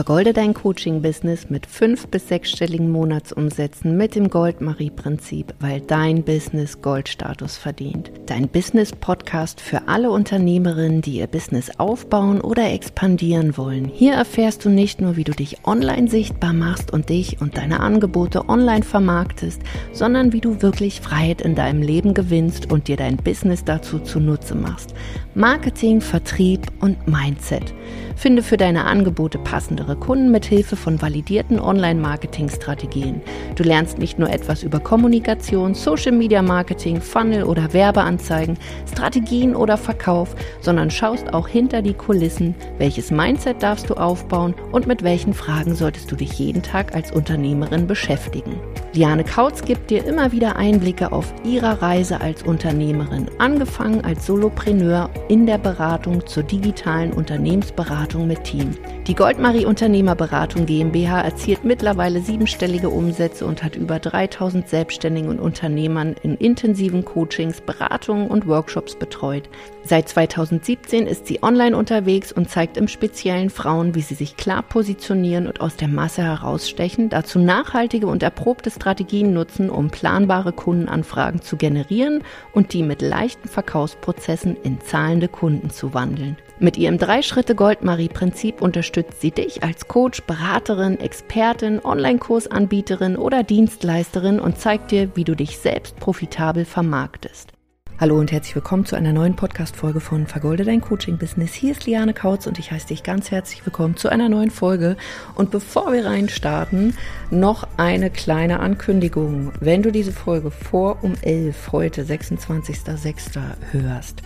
Vergolde dein Coaching-Business mit fünf- bis sechsstelligen Monatsumsätzen mit dem Gold-Marie-Prinzip, weil dein Business Goldstatus verdient. Dein Business-Podcast für alle Unternehmerinnen, die ihr Business aufbauen oder expandieren wollen. Hier erfährst du nicht nur, wie du dich online sichtbar machst und dich und deine Angebote online vermarktest, sondern wie du wirklich Freiheit in deinem Leben gewinnst und dir dein Business dazu zunutze machst. Marketing, Vertrieb und Mindset. Finde für deine Angebote passendere Kunden mit Hilfe von validierten Online-Marketing-Strategien. Du lernst nicht nur etwas über Kommunikation, Social Media Marketing, Funnel oder Werbeanzeigen, Strategien oder Verkauf, sondern schaust auch hinter die Kulissen, welches Mindset darfst du aufbauen und mit welchen Fragen solltest du dich jeden Tag als Unternehmerin beschäftigen. Liane Kautz gibt dir immer wieder Einblicke auf ihrer Reise als Unternehmerin, angefangen als Solopreneur in der Beratung zur digitalen Unternehmensberatung Beratung mit Team. Die Goldmarie Unternehmerberatung GmbH erzielt mittlerweile siebenstellige Umsätze und hat über 3000 Selbstständigen und Unternehmern in intensiven Coachings, Beratungen und Workshops betreut. Seit 2017 ist sie online unterwegs und zeigt im Speziellen Frauen, wie sie sich klar positionieren und aus der Masse herausstechen, dazu nachhaltige und erprobte Strategien nutzen, um planbare Kundenanfragen zu generieren und die mit leichten Verkaufsprozessen in zahlende Kunden zu wandeln. Mit ihrem Drei-Schritte-Goldmarie-Prinzip unterstützt sie dich als Coach, Beraterin, Expertin, Online-Kursanbieterin oder Dienstleisterin und zeigt dir, wie du dich selbst profitabel vermarktest. Hallo und herzlich willkommen zu einer neuen Podcast-Folge von Vergolde dein Coaching-Business. Hier ist Liane Kautz und ich heiße dich ganz herzlich willkommen zu einer neuen Folge. Und bevor wir reinstarten, noch eine kleine Ankündigung. Wenn du diese Folge vor um 11 heute, 26.06. hörst,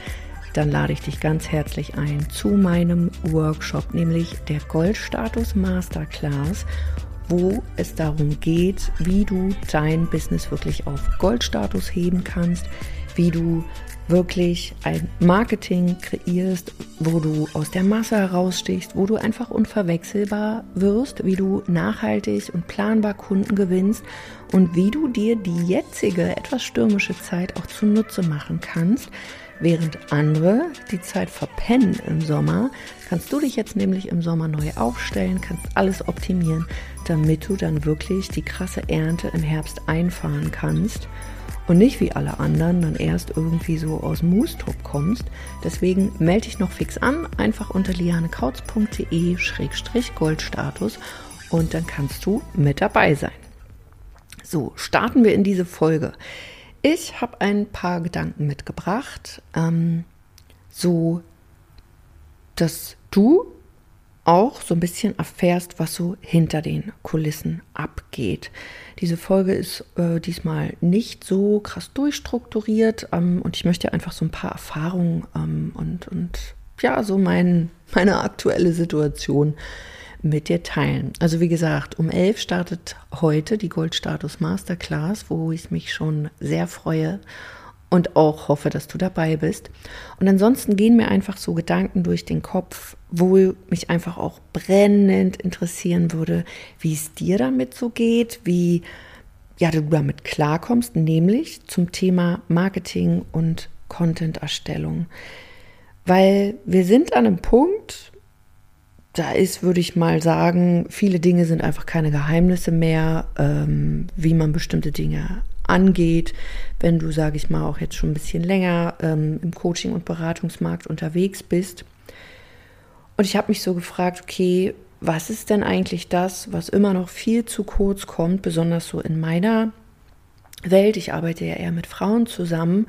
dann lade ich dich ganz herzlich ein zu meinem Workshop, nämlich der Goldstatus Masterclass, wo es darum geht, wie du dein Business wirklich auf Goldstatus heben kannst, wie du wirklich ein Marketing kreierst, wo du aus der Masse herausstichst, wo du einfach unverwechselbar wirst, wie du nachhaltig und planbar Kunden gewinnst und wie du dir die jetzige etwas stürmische Zeit auch zunutze machen kannst, Während andere die Zeit verpennen im Sommer, kannst du dich jetzt nämlich im Sommer neu aufstellen, kannst alles optimieren, damit du dann wirklich die krasse Ernte im Herbst einfahren kannst und nicht wie alle anderen dann erst irgendwie so aus Moostop kommst. Deswegen melde dich noch fix an, einfach unter lianekautz.de-goldstatus und dann kannst du mit dabei sein. So, starten wir in diese Folge. Ich habe ein paar Gedanken mitgebracht, ähm, so dass du auch so ein bisschen erfährst, was so hinter den Kulissen abgeht. Diese Folge ist äh, diesmal nicht so krass durchstrukturiert ähm, und ich möchte einfach so ein paar Erfahrungen ähm, und, und ja, so mein, meine aktuelle Situation mit dir teilen. Also wie gesagt, um elf startet heute die Goldstatus Masterclass, wo ich mich schon sehr freue und auch hoffe, dass du dabei bist. Und ansonsten gehen mir einfach so Gedanken durch den Kopf, wo mich einfach auch brennend interessieren würde, wie es dir damit so geht, wie ja, du damit klarkommst, nämlich zum Thema Marketing und Content-Erstellung. Weil wir sind an einem Punkt, da ist, würde ich mal sagen, viele Dinge sind einfach keine Geheimnisse mehr, ähm, wie man bestimmte Dinge angeht. Wenn du, sage ich mal, auch jetzt schon ein bisschen länger ähm, im Coaching- und Beratungsmarkt unterwegs bist. Und ich habe mich so gefragt, okay, was ist denn eigentlich das, was immer noch viel zu kurz kommt, besonders so in meiner Welt. Ich arbeite ja eher mit Frauen zusammen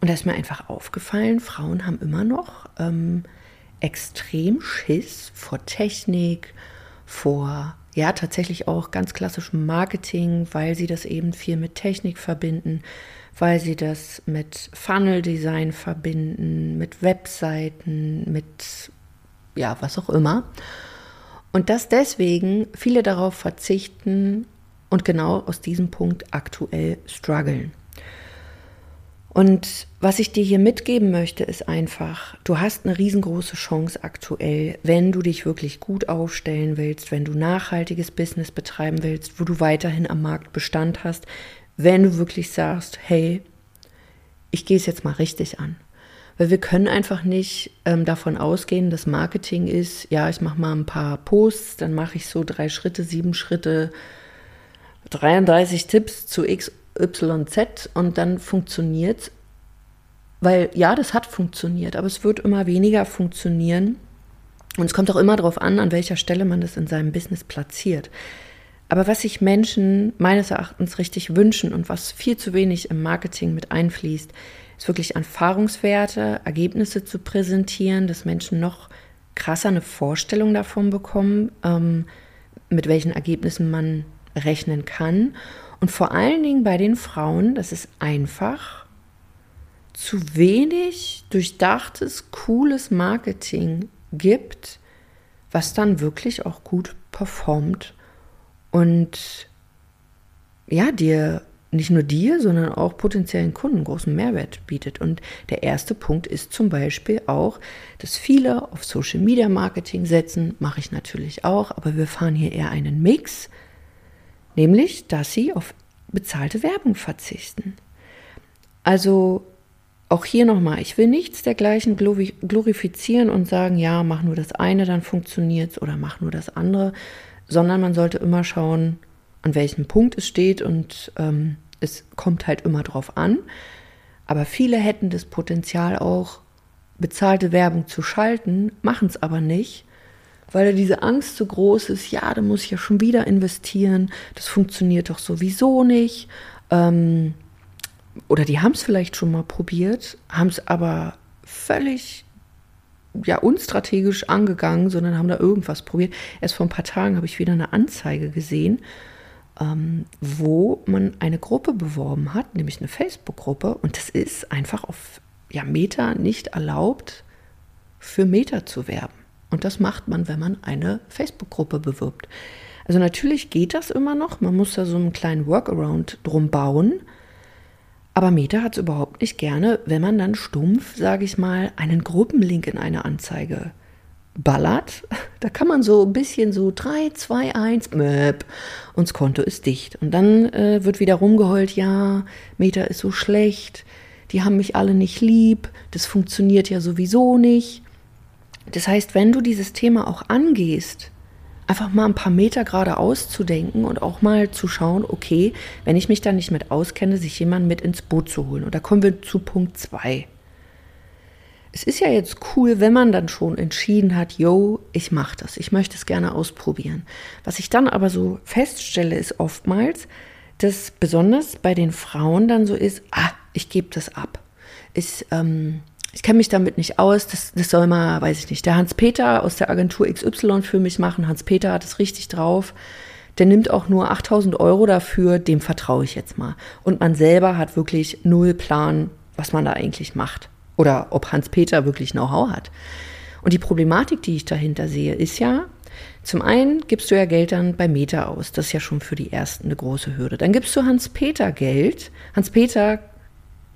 und da ist mir einfach aufgefallen, Frauen haben immer noch ähm, extrem Schiss vor Technik, vor ja tatsächlich auch ganz klassischem Marketing, weil sie das eben viel mit Technik verbinden, weil sie das mit Funnel Design verbinden, mit Webseiten, mit ja, was auch immer. Und dass deswegen viele darauf verzichten und genau aus diesem Punkt aktuell strugglen. Und was ich dir hier mitgeben möchte, ist einfach, du hast eine riesengroße Chance aktuell, wenn du dich wirklich gut aufstellen willst, wenn du nachhaltiges Business betreiben willst, wo du weiterhin am Markt Bestand hast, wenn du wirklich sagst, hey, ich gehe es jetzt mal richtig an. Weil wir können einfach nicht ähm, davon ausgehen, dass Marketing ist, ja, ich mache mal ein paar Posts, dann mache ich so drei Schritte, sieben Schritte, 33 Tipps zu X, Y, Z und dann funktioniert es. Weil ja, das hat funktioniert, aber es wird immer weniger funktionieren. Und es kommt auch immer darauf an, an welcher Stelle man das in seinem Business platziert. Aber was sich Menschen meines Erachtens richtig wünschen und was viel zu wenig im Marketing mit einfließt, ist wirklich Erfahrungswerte, Ergebnisse zu präsentieren, dass Menschen noch krasser eine Vorstellung davon bekommen, ähm, mit welchen Ergebnissen man rechnen kann. Und vor allen Dingen bei den Frauen, dass es einfach zu wenig durchdachtes, cooles Marketing gibt, was dann wirklich auch gut performt und ja, dir nicht nur dir, sondern auch potenziellen Kunden großen Mehrwert bietet. Und der erste Punkt ist zum Beispiel auch, dass viele auf Social Media Marketing setzen, mache ich natürlich auch, aber wir fahren hier eher einen Mix, nämlich, dass sie auf bezahlte Werbung verzichten. Also auch hier nochmal, ich will nichts dergleichen glorifizieren und sagen, ja, mach nur das eine, dann funktioniert es oder mach nur das andere, sondern man sollte immer schauen, an welchem Punkt es steht und ähm, es kommt halt immer drauf an. Aber viele hätten das Potenzial auch, bezahlte Werbung zu schalten, machen es aber nicht, weil diese Angst so groß ist, ja, da muss ich ja schon wieder investieren, das funktioniert doch sowieso nicht. Ähm, oder die haben es vielleicht schon mal probiert, haben es aber völlig ja, unstrategisch angegangen, sondern haben da irgendwas probiert. Erst vor ein paar Tagen habe ich wieder eine Anzeige gesehen, ähm, wo man eine Gruppe beworben hat, nämlich eine Facebook-Gruppe. Und das ist einfach auf ja, Meta nicht erlaubt, für Meta zu werben. Und das macht man, wenn man eine Facebook-Gruppe bewirbt. Also natürlich geht das immer noch. Man muss da so einen kleinen Workaround drum bauen. Aber Meta hat es überhaupt nicht gerne, wenn man dann stumpf, sage ich mal, einen Gruppenlink in eine Anzeige ballert. Da kann man so ein bisschen so 3, 2, 1, Möp, und das Konto ist dicht. Und dann äh, wird wieder rumgeheult, ja, Meta ist so schlecht, die haben mich alle nicht lieb, das funktioniert ja sowieso nicht. Das heißt, wenn du dieses Thema auch angehst, einfach mal ein paar Meter geradeaus zu denken und auch mal zu schauen, okay, wenn ich mich da nicht mit auskenne, sich jemanden mit ins Boot zu holen. Und da kommen wir zu Punkt 2. Es ist ja jetzt cool, wenn man dann schon entschieden hat, yo, ich mache das, ich möchte es gerne ausprobieren. Was ich dann aber so feststelle, ist oftmals, dass besonders bei den Frauen dann so ist, ah, ich gebe das ab. Ich, ähm, ich kenne mich damit nicht aus, das, das soll mal, weiß ich nicht, der Hans-Peter aus der Agentur XY für mich machen. Hans-Peter hat es richtig drauf. Der nimmt auch nur 8000 Euro dafür, dem vertraue ich jetzt mal. Und man selber hat wirklich null Plan, was man da eigentlich macht. Oder ob Hans-Peter wirklich Know-how hat. Und die Problematik, die ich dahinter sehe, ist ja, zum einen gibst du ja Geld dann bei Meta aus. Das ist ja schon für die Ersten eine große Hürde. Dann gibst du Hans-Peter Geld. Hans-Peter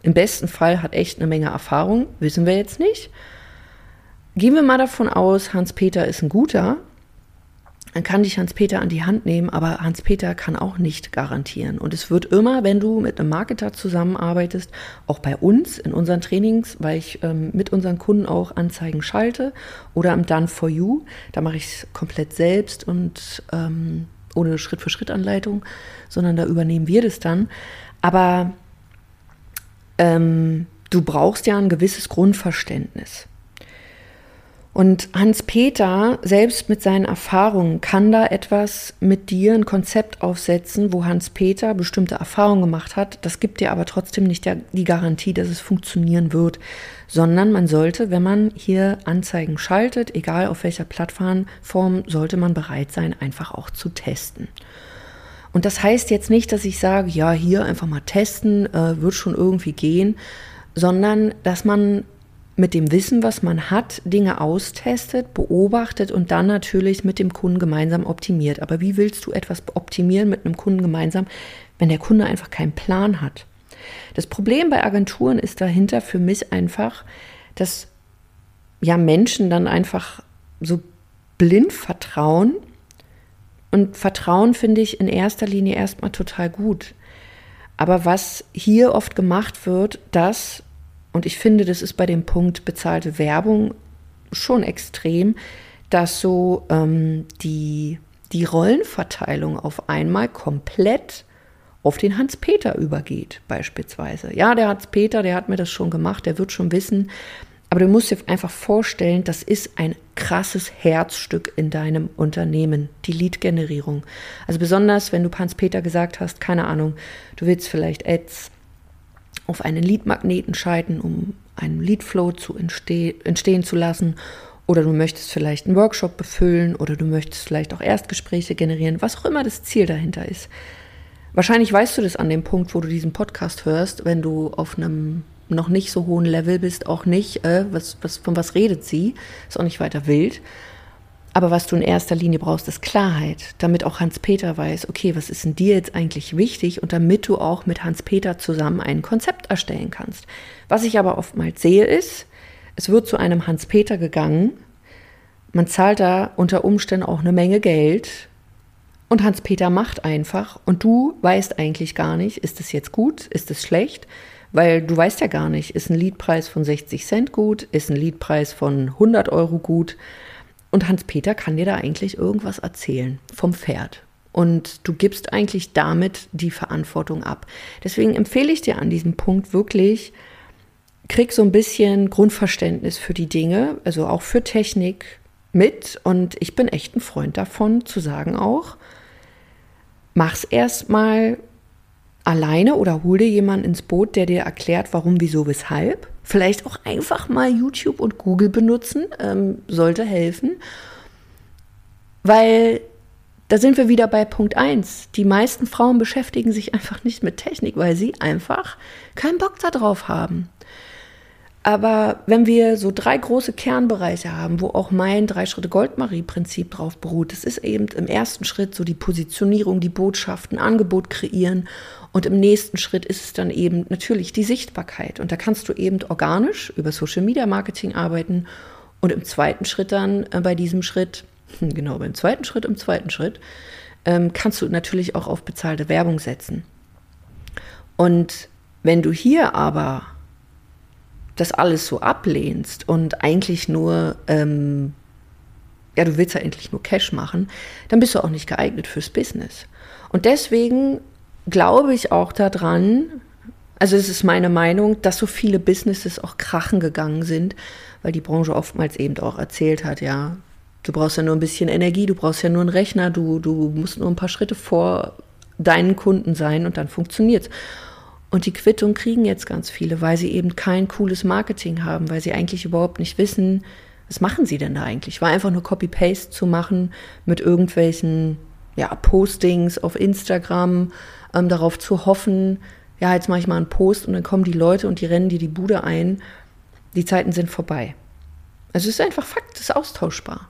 im besten Fall hat echt eine Menge Erfahrung, wissen wir jetzt nicht. Gehen wir mal davon aus, Hans-Peter ist ein guter, dann kann dich Hans-Peter an die Hand nehmen, aber Hans-Peter kann auch nicht garantieren. Und es wird immer, wenn du mit einem Marketer zusammenarbeitest, auch bei uns in unseren Trainings, weil ich ähm, mit unseren Kunden auch Anzeigen schalte oder im Done for You, da mache ich es komplett selbst und ähm, ohne Schritt-für-Schritt-Anleitung, sondern da übernehmen wir das dann. Aber ähm, du brauchst ja ein gewisses Grundverständnis. Und Hans-Peter, selbst mit seinen Erfahrungen, kann da etwas mit dir, ein Konzept aufsetzen, wo Hans-Peter bestimmte Erfahrungen gemacht hat. Das gibt dir aber trotzdem nicht die Garantie, dass es funktionieren wird, sondern man sollte, wenn man hier Anzeigen schaltet, egal auf welcher Plattform, sollte man bereit sein, einfach auch zu testen. Und das heißt jetzt nicht, dass ich sage, ja, hier einfach mal testen, äh, wird schon irgendwie gehen, sondern dass man mit dem Wissen, was man hat, Dinge austestet, beobachtet und dann natürlich mit dem Kunden gemeinsam optimiert. Aber wie willst du etwas optimieren mit einem Kunden gemeinsam, wenn der Kunde einfach keinen Plan hat? Das Problem bei Agenturen ist dahinter für mich einfach, dass ja Menschen dann einfach so blind vertrauen und Vertrauen finde ich in erster Linie erstmal total gut. Aber was hier oft gemacht wird, dass und ich finde, das ist bei dem Punkt bezahlte Werbung schon extrem, dass so ähm, die, die Rollenverteilung auf einmal komplett auf den Hans-Peter übergeht, beispielsweise. Ja, der Hans-Peter, der hat mir das schon gemacht, der wird schon wissen. Aber du musst dir einfach vorstellen, das ist ein krasses Herzstück in deinem Unternehmen, die Lead-Generierung. Also besonders, wenn du Hans-Peter gesagt hast, keine Ahnung, du willst vielleicht Ads auf einen Lead-Magneten schalten, um einen Lead-Flow zu entsteh entstehen zu lassen. Oder du möchtest vielleicht einen Workshop befüllen oder du möchtest vielleicht auch Erstgespräche generieren, was auch immer das Ziel dahinter ist. Wahrscheinlich weißt du das an dem Punkt, wo du diesen Podcast hörst, wenn du auf einem noch nicht so hohen Level bist, auch nicht, äh, was, was, von was redet sie, ist auch nicht weiter wild. Aber was du in erster Linie brauchst, ist Klarheit, damit auch Hans-Peter weiß, okay, was ist denn dir jetzt eigentlich wichtig? Und damit du auch mit Hans-Peter zusammen ein Konzept erstellen kannst. Was ich aber oftmals sehe, ist, es wird zu einem Hans-Peter gegangen, man zahlt da unter Umständen auch eine Menge Geld. Und Hans-Peter macht einfach. Und du weißt eigentlich gar nicht, ist es jetzt gut, ist es schlecht, weil du weißt ja gar nicht, ist ein Liedpreis von 60 Cent gut, ist ein Liedpreis von 100 Euro gut und Hans-Peter kann dir da eigentlich irgendwas erzählen vom Pferd. Und du gibst eigentlich damit die Verantwortung ab. Deswegen empfehle ich dir an diesem Punkt wirklich, krieg so ein bisschen Grundverständnis für die Dinge, also auch für Technik mit. Und ich bin echt ein Freund davon, zu sagen auch, mach's erstmal alleine oder hol dir jemanden ins Boot, der dir erklärt, warum, wieso, weshalb. Vielleicht auch einfach mal YouTube und Google benutzen, ähm, sollte helfen. Weil da sind wir wieder bei Punkt 1. Die meisten Frauen beschäftigen sich einfach nicht mit Technik, weil sie einfach keinen Bock darauf haben. Aber wenn wir so drei große Kernbereiche haben, wo auch mein Drei-Schritte-Goldmarie-Prinzip drauf beruht, das ist eben im ersten Schritt so die Positionierung, die Botschaften, Angebot kreieren. Und im nächsten Schritt ist es dann eben natürlich die Sichtbarkeit. Und da kannst du eben organisch über Social-Media-Marketing arbeiten. Und im zweiten Schritt dann, äh, bei diesem Schritt, genau beim zweiten Schritt, im zweiten Schritt, ähm, kannst du natürlich auch auf bezahlte Werbung setzen. Und wenn du hier aber das alles so ablehnst und eigentlich nur, ähm, ja, du willst ja endlich nur Cash machen, dann bist du auch nicht geeignet fürs Business. Und deswegen glaube ich auch daran, also es ist meine Meinung, dass so viele Businesses auch krachen gegangen sind, weil die Branche oftmals eben auch erzählt hat, ja, du brauchst ja nur ein bisschen Energie, du brauchst ja nur einen Rechner, du, du musst nur ein paar Schritte vor deinen Kunden sein und dann funktioniert's. Und die Quittung kriegen jetzt ganz viele, weil sie eben kein cooles Marketing haben, weil sie eigentlich überhaupt nicht wissen, was machen sie denn da eigentlich? War einfach nur Copy-Paste zu machen mit irgendwelchen ja, Postings auf Instagram, ähm, darauf zu hoffen, ja, jetzt mache ich mal einen Post und dann kommen die Leute und die rennen dir die Bude ein. Die Zeiten sind vorbei. Also es ist einfach Fakt, es ist austauschbar.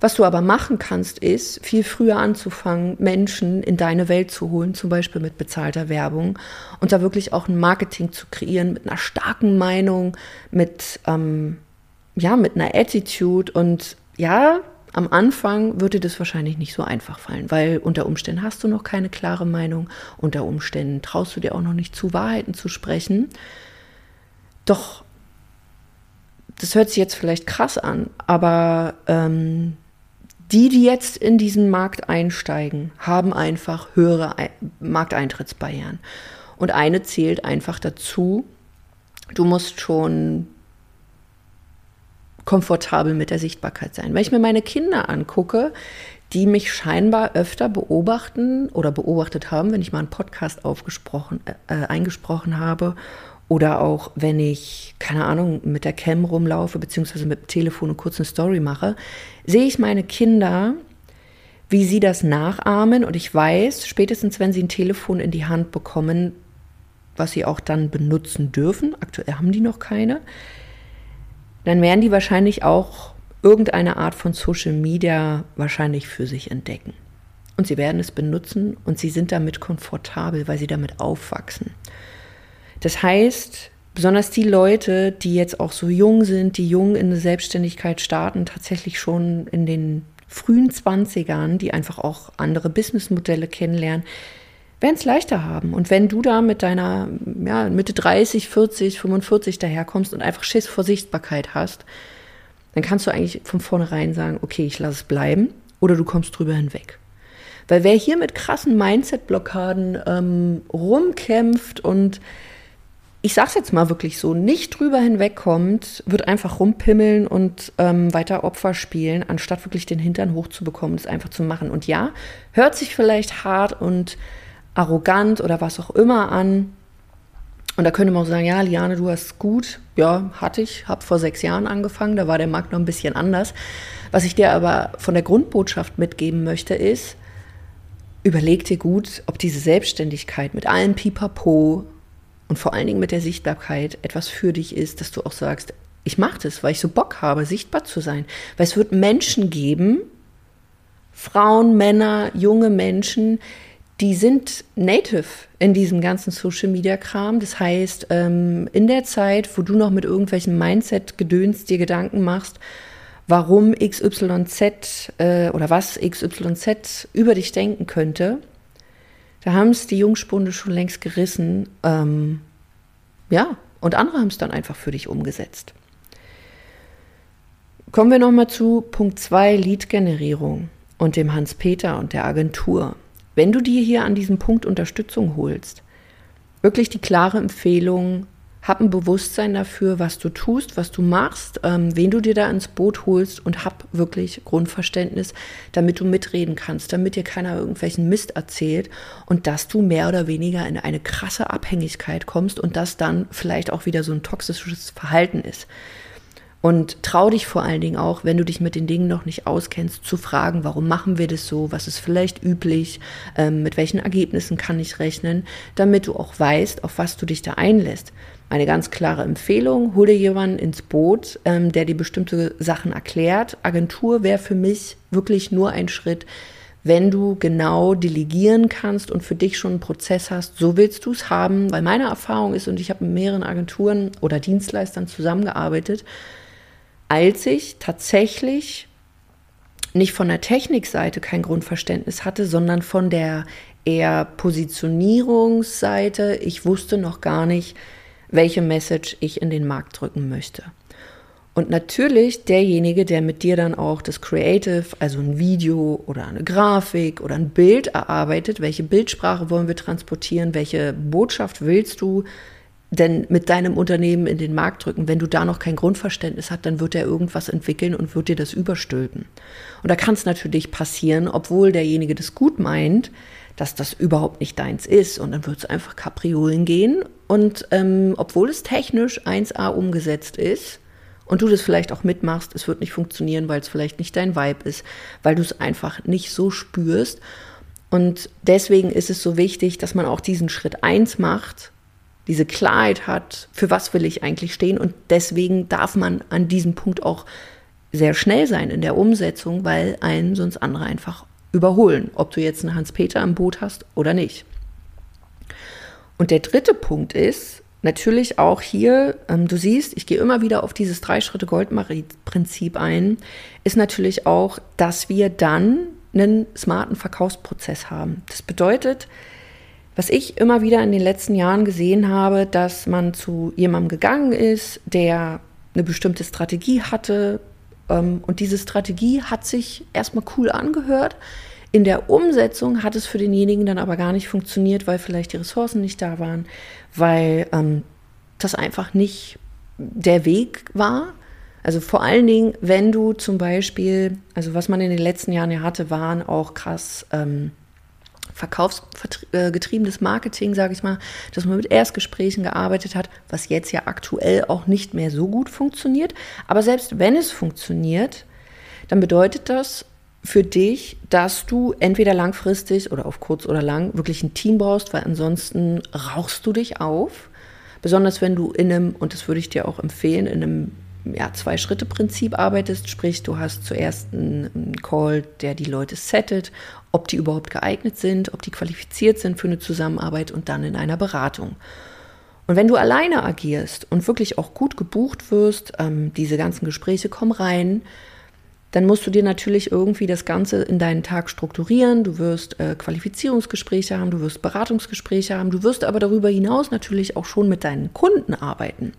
Was du aber machen kannst, ist, viel früher anzufangen, Menschen in deine Welt zu holen, zum Beispiel mit bezahlter Werbung und da wirklich auch ein Marketing zu kreieren mit einer starken Meinung, mit, ähm, ja, mit einer Attitude und ja, am Anfang würde das wahrscheinlich nicht so einfach fallen, weil unter Umständen hast du noch keine klare Meinung, unter Umständen traust du dir auch noch nicht zu, Wahrheiten zu sprechen. Doch, das hört sich jetzt vielleicht krass an, aber ähm, die, die jetzt in diesen Markt einsteigen, haben einfach höhere Markteintrittsbarrieren. Und eine zählt einfach dazu, du musst schon komfortabel mit der Sichtbarkeit sein. Wenn ich mir meine Kinder angucke, die mich scheinbar öfter beobachten oder beobachtet haben, wenn ich mal einen Podcast aufgesprochen, äh, eingesprochen habe oder auch wenn ich, keine Ahnung, mit der Cam rumlaufe, beziehungsweise mit dem Telefon eine kurze Story mache, sehe ich meine Kinder, wie sie das nachahmen. Und ich weiß, spätestens wenn sie ein Telefon in die Hand bekommen, was sie auch dann benutzen dürfen, aktuell haben die noch keine, dann werden die wahrscheinlich auch irgendeine Art von Social Media wahrscheinlich für sich entdecken. Und sie werden es benutzen und sie sind damit komfortabel, weil sie damit aufwachsen. Das heißt, besonders die Leute, die jetzt auch so jung sind, die jung in der Selbstständigkeit starten, tatsächlich schon in den frühen 20ern, die einfach auch andere Businessmodelle kennenlernen, werden es leichter haben. Und wenn du da mit deiner ja, Mitte 30, 40, 45 daherkommst und einfach Schiss vor Sichtbarkeit hast, dann kannst du eigentlich von vornherein sagen, okay, ich lasse es bleiben oder du kommst drüber hinweg. Weil wer hier mit krassen Mindset-Blockaden ähm, rumkämpft und ich sag's jetzt mal wirklich so, nicht drüber hinwegkommt, wird einfach rumpimmeln und ähm, weiter Opfer spielen, anstatt wirklich den Hintern hochzubekommen, das einfach zu machen. Und ja, hört sich vielleicht hart und arrogant oder was auch immer an. Und da könnte man auch sagen, ja, Liane, du hast gut. Ja, hatte ich, habe vor sechs Jahren angefangen, da war der Markt noch ein bisschen anders. Was ich dir aber von der Grundbotschaft mitgeben möchte, ist, überleg dir gut, ob diese Selbstständigkeit mit allem Pipapo und vor allen Dingen mit der Sichtbarkeit etwas für dich ist, dass du auch sagst, ich mache das, weil ich so Bock habe, sichtbar zu sein. Weil es wird Menschen geben, Frauen, Männer, junge Menschen, die sind native in diesem ganzen Social-Media-Kram. Das heißt, ähm, in der Zeit, wo du noch mit irgendwelchen Mindset-Gedöns dir Gedanken machst, warum XYZ äh, oder was XYZ über dich denken könnte, da haben es die Jungspunde schon längst gerissen. Ähm, ja, und andere haben es dann einfach für dich umgesetzt. Kommen wir nochmal zu Punkt 2, Lead-Generierung und dem Hans-Peter und der Agentur. Wenn du dir hier an diesem Punkt Unterstützung holst, wirklich die klare Empfehlung, hab ein Bewusstsein dafür, was du tust, was du machst, ähm, wen du dir da ins Boot holst und hab wirklich Grundverständnis, damit du mitreden kannst, damit dir keiner irgendwelchen Mist erzählt und dass du mehr oder weniger in eine krasse Abhängigkeit kommst und das dann vielleicht auch wieder so ein toxisches Verhalten ist. Und trau dich vor allen Dingen auch, wenn du dich mit den Dingen noch nicht auskennst, zu fragen, warum machen wir das so, was ist vielleicht üblich, ähm, mit welchen Ergebnissen kann ich rechnen, damit du auch weißt, auf was du dich da einlässt. Eine ganz klare Empfehlung, hol dir jemanden ins Boot, ähm, der dir bestimmte Sachen erklärt. Agentur wäre für mich wirklich nur ein Schritt, wenn du genau delegieren kannst und für dich schon einen Prozess hast, so willst du es haben, weil meine Erfahrung ist, und ich habe mit mehreren Agenturen oder Dienstleistern zusammengearbeitet, als ich tatsächlich nicht von der Technikseite kein Grundverständnis hatte, sondern von der eher Positionierungsseite. Ich wusste noch gar nicht, welche Message ich in den Markt drücken möchte. Und natürlich derjenige, der mit dir dann auch das Creative, also ein Video oder eine Grafik oder ein Bild erarbeitet, welche Bildsprache wollen wir transportieren, welche Botschaft willst du denn mit deinem Unternehmen in den Markt drücken, wenn du da noch kein Grundverständnis hast, dann wird er irgendwas entwickeln und wird dir das überstülpen. Und da kann es natürlich passieren, obwohl derjenige das gut meint, dass das überhaupt nicht deins ist. Und dann wird es einfach Kapriolen gehen. Und ähm, obwohl es technisch 1a umgesetzt ist und du das vielleicht auch mitmachst, es wird nicht funktionieren, weil es vielleicht nicht dein Vibe ist, weil du es einfach nicht so spürst. Und deswegen ist es so wichtig, dass man auch diesen Schritt 1 macht diese Klarheit hat, für was will ich eigentlich stehen. Und deswegen darf man an diesem Punkt auch sehr schnell sein in der Umsetzung, weil einen sonst andere einfach überholen, ob du jetzt einen Hans-Peter im Boot hast oder nicht. Und der dritte Punkt ist natürlich auch hier, ähm, du siehst, ich gehe immer wieder auf dieses Drei-Schritte-Goldmarie-Prinzip ein, ist natürlich auch, dass wir dann einen smarten Verkaufsprozess haben. Das bedeutet, was ich immer wieder in den letzten Jahren gesehen habe, dass man zu jemandem gegangen ist, der eine bestimmte Strategie hatte und diese Strategie hat sich erstmal cool angehört. In der Umsetzung hat es für denjenigen dann aber gar nicht funktioniert, weil vielleicht die Ressourcen nicht da waren, weil ähm, das einfach nicht der Weg war. Also vor allen Dingen, wenn du zum Beispiel, also was man in den letzten Jahren ja hatte, waren auch krass ähm, verkaufsgetriebenes Marketing, sage ich mal, dass man mit Erstgesprächen gearbeitet hat, was jetzt ja aktuell auch nicht mehr so gut funktioniert. Aber selbst wenn es funktioniert, dann bedeutet das für dich, dass du entweder langfristig oder auf kurz oder lang wirklich ein Team brauchst, weil ansonsten rauchst du dich auf. Besonders wenn du in einem, und das würde ich dir auch empfehlen, in einem ja, Zwei-Schritte-Prinzip arbeitest, sprich du hast zuerst einen Call, der die Leute settet, ob die überhaupt geeignet sind, ob die qualifiziert sind für eine Zusammenarbeit und dann in einer Beratung. Und wenn du alleine agierst und wirklich auch gut gebucht wirst, ähm, diese ganzen Gespräche kommen rein, dann musst du dir natürlich irgendwie das Ganze in deinen Tag strukturieren. Du wirst äh, Qualifizierungsgespräche haben, du wirst Beratungsgespräche haben, du wirst aber darüber hinaus natürlich auch schon mit deinen Kunden arbeiten.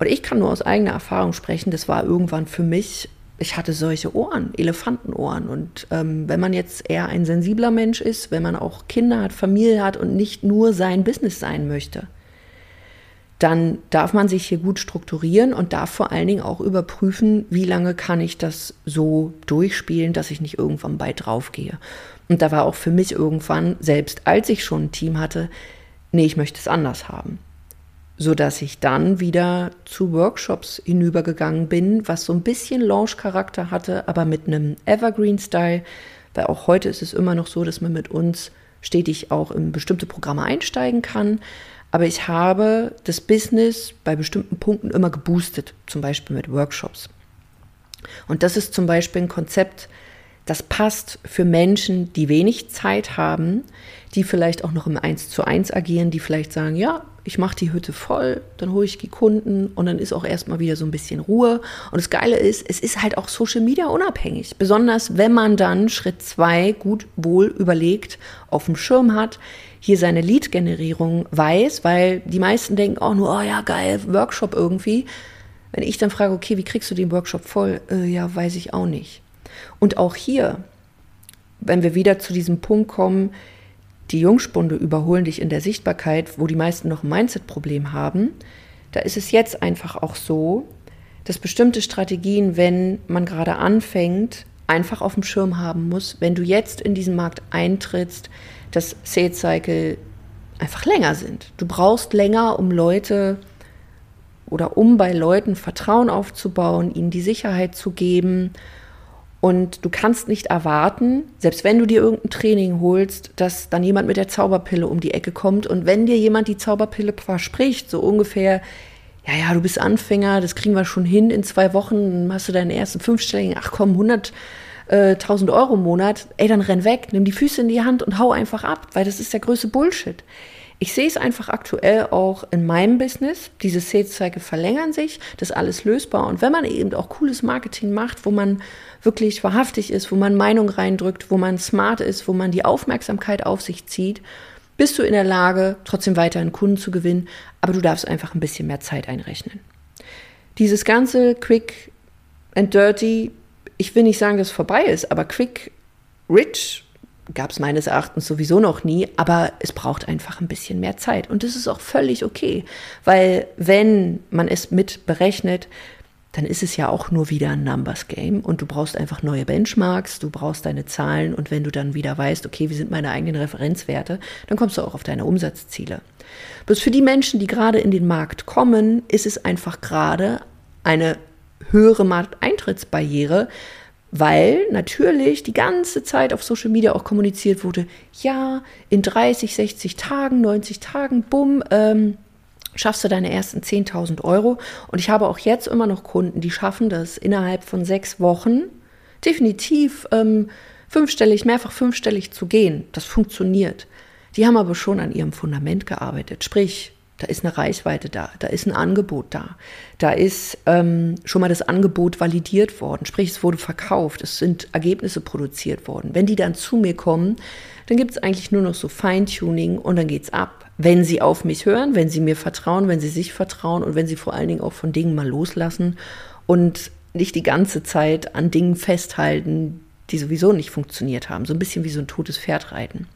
Und ich kann nur aus eigener Erfahrung sprechen, das war irgendwann für mich, ich hatte solche Ohren, Elefantenohren. Und ähm, wenn man jetzt eher ein sensibler Mensch ist, wenn man auch Kinder hat, Familie hat und nicht nur sein Business sein möchte, dann darf man sich hier gut strukturieren und darf vor allen Dingen auch überprüfen, wie lange kann ich das so durchspielen, dass ich nicht irgendwann bei draufgehe. Und da war auch für mich irgendwann, selbst als ich schon ein Team hatte, nee, ich möchte es anders haben. So dass ich dann wieder zu Workshops hinübergegangen bin, was so ein bisschen Launch-Charakter hatte, aber mit einem Evergreen-Style, weil auch heute ist es immer noch so, dass man mit uns stetig auch in bestimmte Programme einsteigen kann. Aber ich habe das Business bei bestimmten Punkten immer geboostet, zum Beispiel mit Workshops. Und das ist zum Beispiel ein Konzept, das passt für Menschen, die wenig Zeit haben, die vielleicht auch noch im 1 zu 1 agieren, die vielleicht sagen, ja, ich mache die Hütte voll, dann hole ich die Kunden und dann ist auch erstmal wieder so ein bisschen Ruhe. Und das Geile ist, es ist halt auch Social Media unabhängig. Besonders wenn man dann Schritt 2 gut wohl überlegt auf dem Schirm hat, hier seine Lead-Generierung weiß, weil die meisten denken auch nur, oh ja, geil, Workshop irgendwie. Wenn ich dann frage, okay, wie kriegst du den Workshop voll? Äh, ja, weiß ich auch nicht. Und auch hier, wenn wir wieder zu diesem Punkt kommen, die Jungspunde überholen dich in der Sichtbarkeit, wo die meisten noch ein Mindset-Problem haben, da ist es jetzt einfach auch so, dass bestimmte Strategien, wenn man gerade anfängt, einfach auf dem Schirm haben muss. Wenn du jetzt in diesen Markt eintrittst, dass Sales Cycle einfach länger sind. Du brauchst länger, um Leute oder um bei Leuten Vertrauen aufzubauen, ihnen die Sicherheit zu geben. Und du kannst nicht erwarten, selbst wenn du dir irgendein Training holst, dass dann jemand mit der Zauberpille um die Ecke kommt. Und wenn dir jemand die Zauberpille verspricht, so ungefähr, ja, ja, du bist Anfänger, das kriegen wir schon hin, in zwei Wochen hast du deinen ersten fünfstelligen, ach komm, 100 äh, 1000 Euro im Monat, ey, dann renn weg, nimm die Füße in die Hand und hau einfach ab, weil das ist der größte Bullshit. Ich sehe es einfach aktuell auch in meinem Business. Diese Sales-Cycle verlängern sich, das ist alles lösbar. Und wenn man eben auch cooles Marketing macht, wo man wirklich wahrhaftig ist, wo man Meinung reindrückt, wo man smart ist, wo man die Aufmerksamkeit auf sich zieht, bist du in der Lage, trotzdem weiterhin Kunden zu gewinnen, aber du darfst einfach ein bisschen mehr Zeit einrechnen. Dieses ganze Quick and Dirty ich will nicht sagen, dass es vorbei ist, aber Quick Rich gab es meines Erachtens sowieso noch nie, aber es braucht einfach ein bisschen mehr Zeit. Und das ist auch völlig okay, weil wenn man es mit berechnet, dann ist es ja auch nur wieder ein Numbers Game und du brauchst einfach neue Benchmarks, du brauchst deine Zahlen und wenn du dann wieder weißt, okay, wie sind meine eigenen Referenzwerte, dann kommst du auch auf deine Umsatzziele. Bloß für die Menschen, die gerade in den Markt kommen, ist es einfach gerade eine höhere Markteintrittsbarriere, weil natürlich die ganze Zeit auf Social Media auch kommuniziert wurde, ja, in 30, 60 Tagen, 90 Tagen, bumm, ähm, schaffst du deine ersten 10.000 Euro. Und ich habe auch jetzt immer noch Kunden, die schaffen das innerhalb von sechs Wochen definitiv ähm, fünfstellig, mehrfach fünfstellig zu gehen. Das funktioniert. Die haben aber schon an ihrem Fundament gearbeitet. Sprich, da ist eine Reichweite da, da ist ein Angebot da, da ist ähm, schon mal das Angebot validiert worden, sprich es wurde verkauft, es sind Ergebnisse produziert worden. Wenn die dann zu mir kommen, dann gibt es eigentlich nur noch so Feintuning und dann geht's ab. Wenn sie auf mich hören, wenn sie mir vertrauen, wenn sie sich vertrauen und wenn sie vor allen Dingen auch von Dingen mal loslassen und nicht die ganze Zeit an Dingen festhalten, die sowieso nicht funktioniert haben. So ein bisschen wie so ein totes Pferd reiten.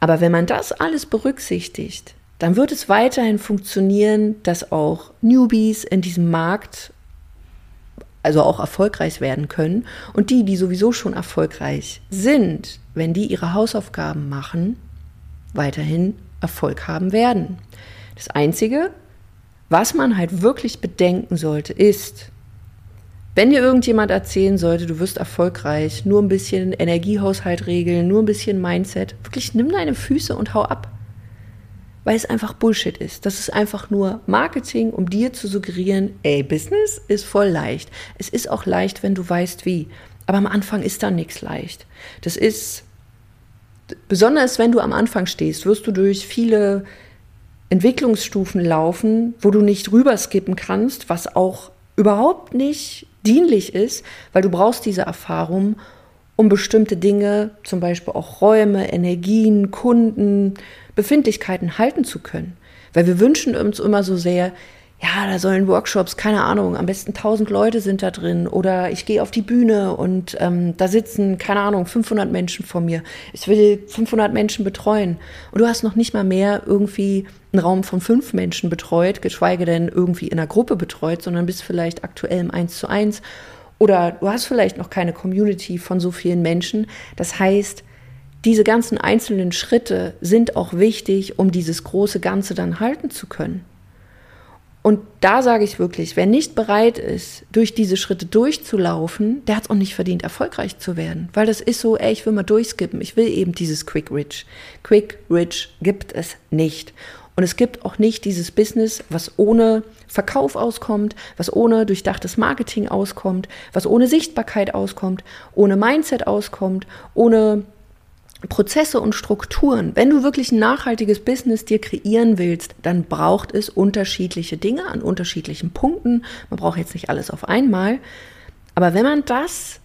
Aber wenn man das alles berücksichtigt, dann wird es weiterhin funktionieren, dass auch Newbies in diesem Markt also auch erfolgreich werden können. Und die, die sowieso schon erfolgreich sind, wenn die ihre Hausaufgaben machen, weiterhin Erfolg haben werden. Das Einzige, was man halt wirklich bedenken sollte, ist, wenn dir irgendjemand erzählen sollte, du wirst erfolgreich, nur ein bisschen Energiehaushalt regeln, nur ein bisschen Mindset, wirklich nimm deine Füße und hau ab weil es einfach Bullshit ist. Das ist einfach nur Marketing, um dir zu suggerieren, ey, Business ist voll leicht. Es ist auch leicht, wenn du weißt wie. Aber am Anfang ist da nichts leicht. Das ist, besonders wenn du am Anfang stehst, wirst du durch viele Entwicklungsstufen laufen, wo du nicht rüberskippen kannst, was auch überhaupt nicht dienlich ist, weil du brauchst diese Erfahrung, um bestimmte Dinge, zum Beispiel auch Räume, Energien, Kunden, Befindlichkeiten halten zu können. Weil wir wünschen uns immer so sehr, ja, da sollen Workshops, keine Ahnung, am besten 1000 Leute sind da drin oder ich gehe auf die Bühne und ähm, da sitzen, keine Ahnung, 500 Menschen vor mir. Ich will 500 Menschen betreuen und du hast noch nicht mal mehr irgendwie einen Raum von fünf Menschen betreut, geschweige denn irgendwie in einer Gruppe betreut, sondern bist vielleicht aktuell im 1 zu 1 oder du hast vielleicht noch keine Community von so vielen Menschen. Das heißt, diese ganzen einzelnen Schritte sind auch wichtig, um dieses große Ganze dann halten zu können. Und da sage ich wirklich, wer nicht bereit ist, durch diese Schritte durchzulaufen, der hat es auch nicht verdient, erfolgreich zu werden. Weil das ist so, ey, ich will mal durchskippen. Ich will eben dieses Quick Rich. Quick Rich gibt es nicht. Und es gibt auch nicht dieses Business, was ohne Verkauf auskommt, was ohne durchdachtes Marketing auskommt, was ohne Sichtbarkeit auskommt, ohne Mindset auskommt, ohne Prozesse und Strukturen. Wenn du wirklich ein nachhaltiges Business dir kreieren willst, dann braucht es unterschiedliche Dinge an unterschiedlichen Punkten. Man braucht jetzt nicht alles auf einmal. Aber wenn man das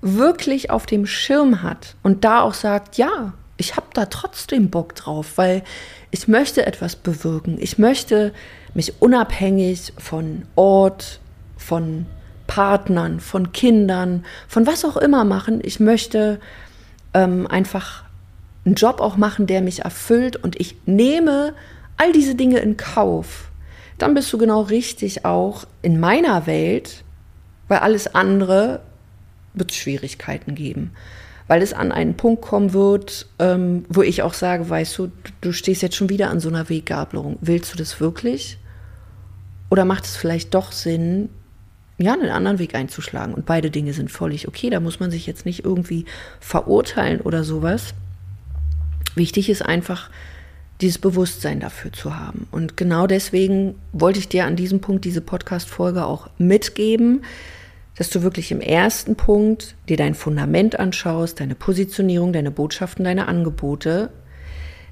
wirklich auf dem Schirm hat und da auch sagt, ja, ich habe da trotzdem Bock drauf, weil ich möchte etwas bewirken. Ich möchte mich unabhängig von Ort, von Partnern, von Kindern, von was auch immer machen. Ich möchte ähm, einfach einen Job auch machen, der mich erfüllt und ich nehme all diese Dinge in Kauf, dann bist du genau richtig auch in meiner Welt, weil alles andere wird Schwierigkeiten geben. Weil es an einen Punkt kommen wird, ähm, wo ich auch sage, weißt du, du stehst jetzt schon wieder an so einer Weggabelung. Willst du das wirklich? Oder macht es vielleicht doch Sinn, ja, einen anderen Weg einzuschlagen. Und beide Dinge sind völlig okay. Da muss man sich jetzt nicht irgendwie verurteilen oder sowas. Wichtig ist einfach, dieses Bewusstsein dafür zu haben. Und genau deswegen wollte ich dir an diesem Punkt diese Podcast-Folge auch mitgeben, dass du wirklich im ersten Punkt dir dein Fundament anschaust, deine Positionierung, deine Botschaften, deine Angebote,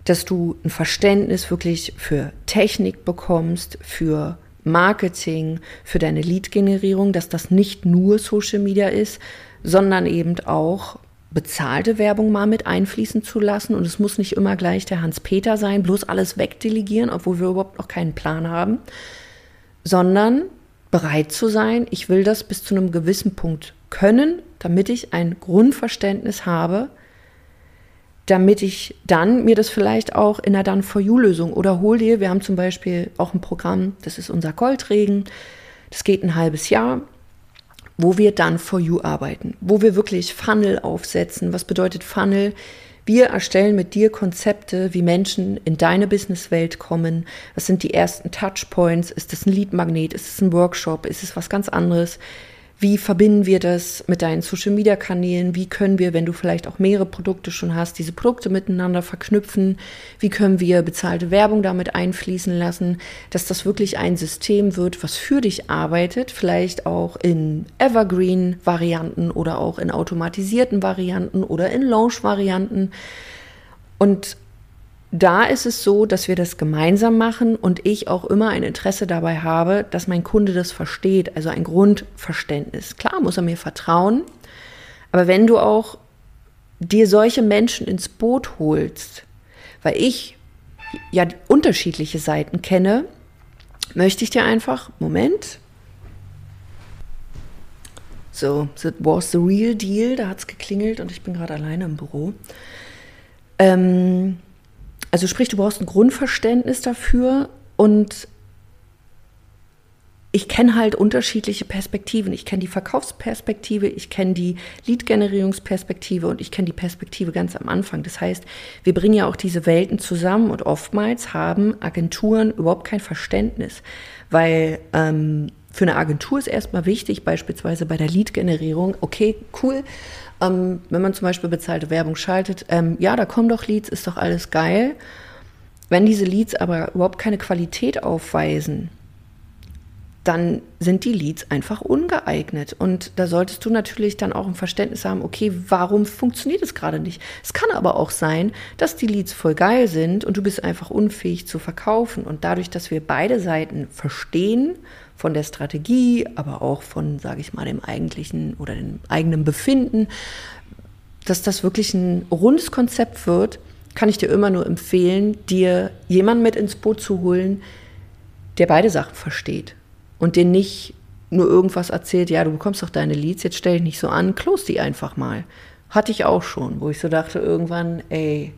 dass du ein Verständnis wirklich für Technik bekommst, für Marketing, für deine Lead-Generierung, dass das nicht nur Social Media ist, sondern eben auch bezahlte Werbung mal mit einfließen zu lassen. Und es muss nicht immer gleich der Hans-Peter sein, bloß alles wegdelegieren, obwohl wir überhaupt noch keinen Plan haben, sondern bereit zu sein, ich will das bis zu einem gewissen Punkt können, damit ich ein Grundverständnis habe, damit ich dann mir das vielleicht auch in einer Done-for-You-Lösung oder hol dir, wir haben zum Beispiel auch ein Programm, das ist unser Goldregen, das geht ein halbes Jahr, wo wir Done-for-You arbeiten, wo wir wirklich Funnel aufsetzen. Was bedeutet Funnel? Wir erstellen mit dir Konzepte, wie Menschen in deine Businesswelt kommen. Was sind die ersten Touchpoints? Ist das ein Leadmagnet? Ist es ein Workshop? Ist es was ganz anderes? Wie verbinden wir das mit deinen Social-Media-Kanälen? Wie können wir, wenn du vielleicht auch mehrere Produkte schon hast, diese Produkte miteinander verknüpfen? Wie können wir bezahlte Werbung damit einfließen lassen, dass das wirklich ein System wird, was für dich arbeitet, vielleicht auch in Evergreen-Varianten oder auch in automatisierten Varianten oder in Launch-Varianten. Und da ist es so, dass wir das gemeinsam machen und ich auch immer ein Interesse dabei habe, dass mein Kunde das versteht, also ein Grundverständnis. Klar muss er mir vertrauen, aber wenn du auch dir solche Menschen ins Boot holst, weil ich ja unterschiedliche Seiten kenne, möchte ich dir einfach, Moment, so, that was the real deal, da hat es geklingelt und ich bin gerade alleine im Büro. Ähm, also sprich, du brauchst ein Grundverständnis dafür und ich kenne halt unterschiedliche Perspektiven. Ich kenne die Verkaufsperspektive, ich kenne die Lead-Generierungsperspektive und ich kenne die Perspektive ganz am Anfang. Das heißt, wir bringen ja auch diese Welten zusammen und oftmals haben Agenturen überhaupt kein Verständnis, weil ähm, für eine Agentur ist erstmal wichtig, beispielsweise bei der Lead-Generierung, okay, cool, ähm, wenn man zum Beispiel bezahlte Werbung schaltet, ähm, ja, da kommen doch Leads, ist doch alles geil. Wenn diese Leads aber überhaupt keine Qualität aufweisen, dann sind die Leads einfach ungeeignet. Und da solltest du natürlich dann auch ein Verständnis haben, okay, warum funktioniert es gerade nicht? Es kann aber auch sein, dass die Leads voll geil sind und du bist einfach unfähig zu verkaufen. Und dadurch, dass wir beide Seiten verstehen, von der Strategie, aber auch von, sage ich mal, dem eigentlichen oder dem eigenen Befinden, dass das wirklich ein rundes Konzept wird, kann ich dir immer nur empfehlen, dir jemanden mit ins Boot zu holen, der beide Sachen versteht und den nicht nur irgendwas erzählt, ja, du bekommst doch deine Leads, jetzt stell dich nicht so an, close die einfach mal. Hatte ich auch schon, wo ich so dachte irgendwann, ey,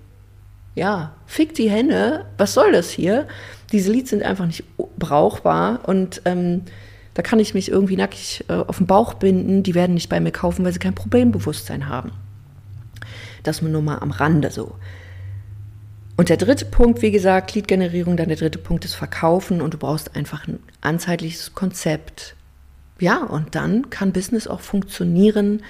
ja, fick die Hände, was soll das hier? Diese Leads sind einfach nicht brauchbar und ähm, da kann ich mich irgendwie nackig äh, auf den Bauch binden, die werden nicht bei mir kaufen, weil sie kein Problembewusstsein haben. Das nur mal am Rande so. Und der dritte Punkt, wie gesagt, Lead-Generierung, dann der dritte Punkt ist Verkaufen und du brauchst einfach ein anzeitliches Konzept. Ja, und dann kann Business auch funktionieren,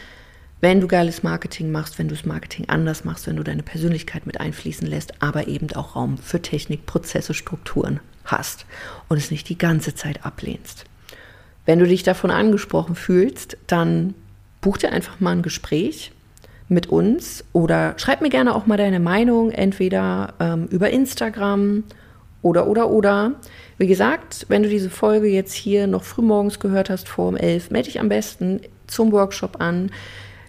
wenn du geiles Marketing machst, wenn du das Marketing anders machst, wenn du deine Persönlichkeit mit einfließen lässt, aber eben auch Raum für Technik, Prozesse, Strukturen hast und es nicht die ganze Zeit ablehnst. Wenn du dich davon angesprochen fühlst, dann buch dir einfach mal ein Gespräch mit uns oder schreib mir gerne auch mal deine Meinung, entweder ähm, über Instagram oder, oder, oder. Wie gesagt, wenn du diese Folge jetzt hier noch frühmorgens gehört hast, vor um 11, melde dich am besten zum Workshop an,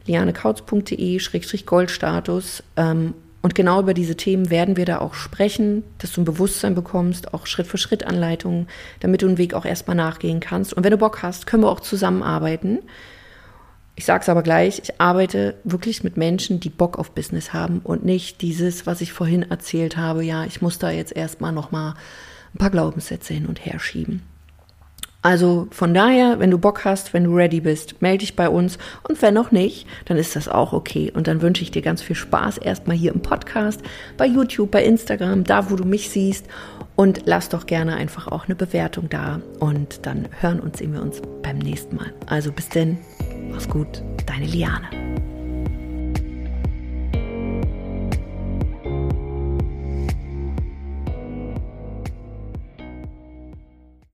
lianekautz.de-goldstatus. Ähm, und genau über diese Themen werden wir da auch sprechen, dass du ein Bewusstsein bekommst, auch Schritt für Schritt Anleitungen, damit du den Weg auch erstmal nachgehen kannst. Und wenn du Bock hast, können wir auch zusammenarbeiten. Ich sage es aber gleich, ich arbeite wirklich mit Menschen, die Bock auf Business haben und nicht dieses, was ich vorhin erzählt habe, ja, ich muss da jetzt erstmal nochmal ein paar Glaubenssätze hin und her schieben. Also von daher, wenn du Bock hast, wenn du ready bist, melde dich bei uns und wenn noch nicht, dann ist das auch okay. Und dann wünsche ich dir ganz viel Spaß erstmal hier im Podcast, bei YouTube, bei Instagram, da wo du mich siehst und lass doch gerne einfach auch eine Bewertung da und dann hören und sehen wir uns beim nächsten Mal. Also bis denn, mach's gut, deine Liane.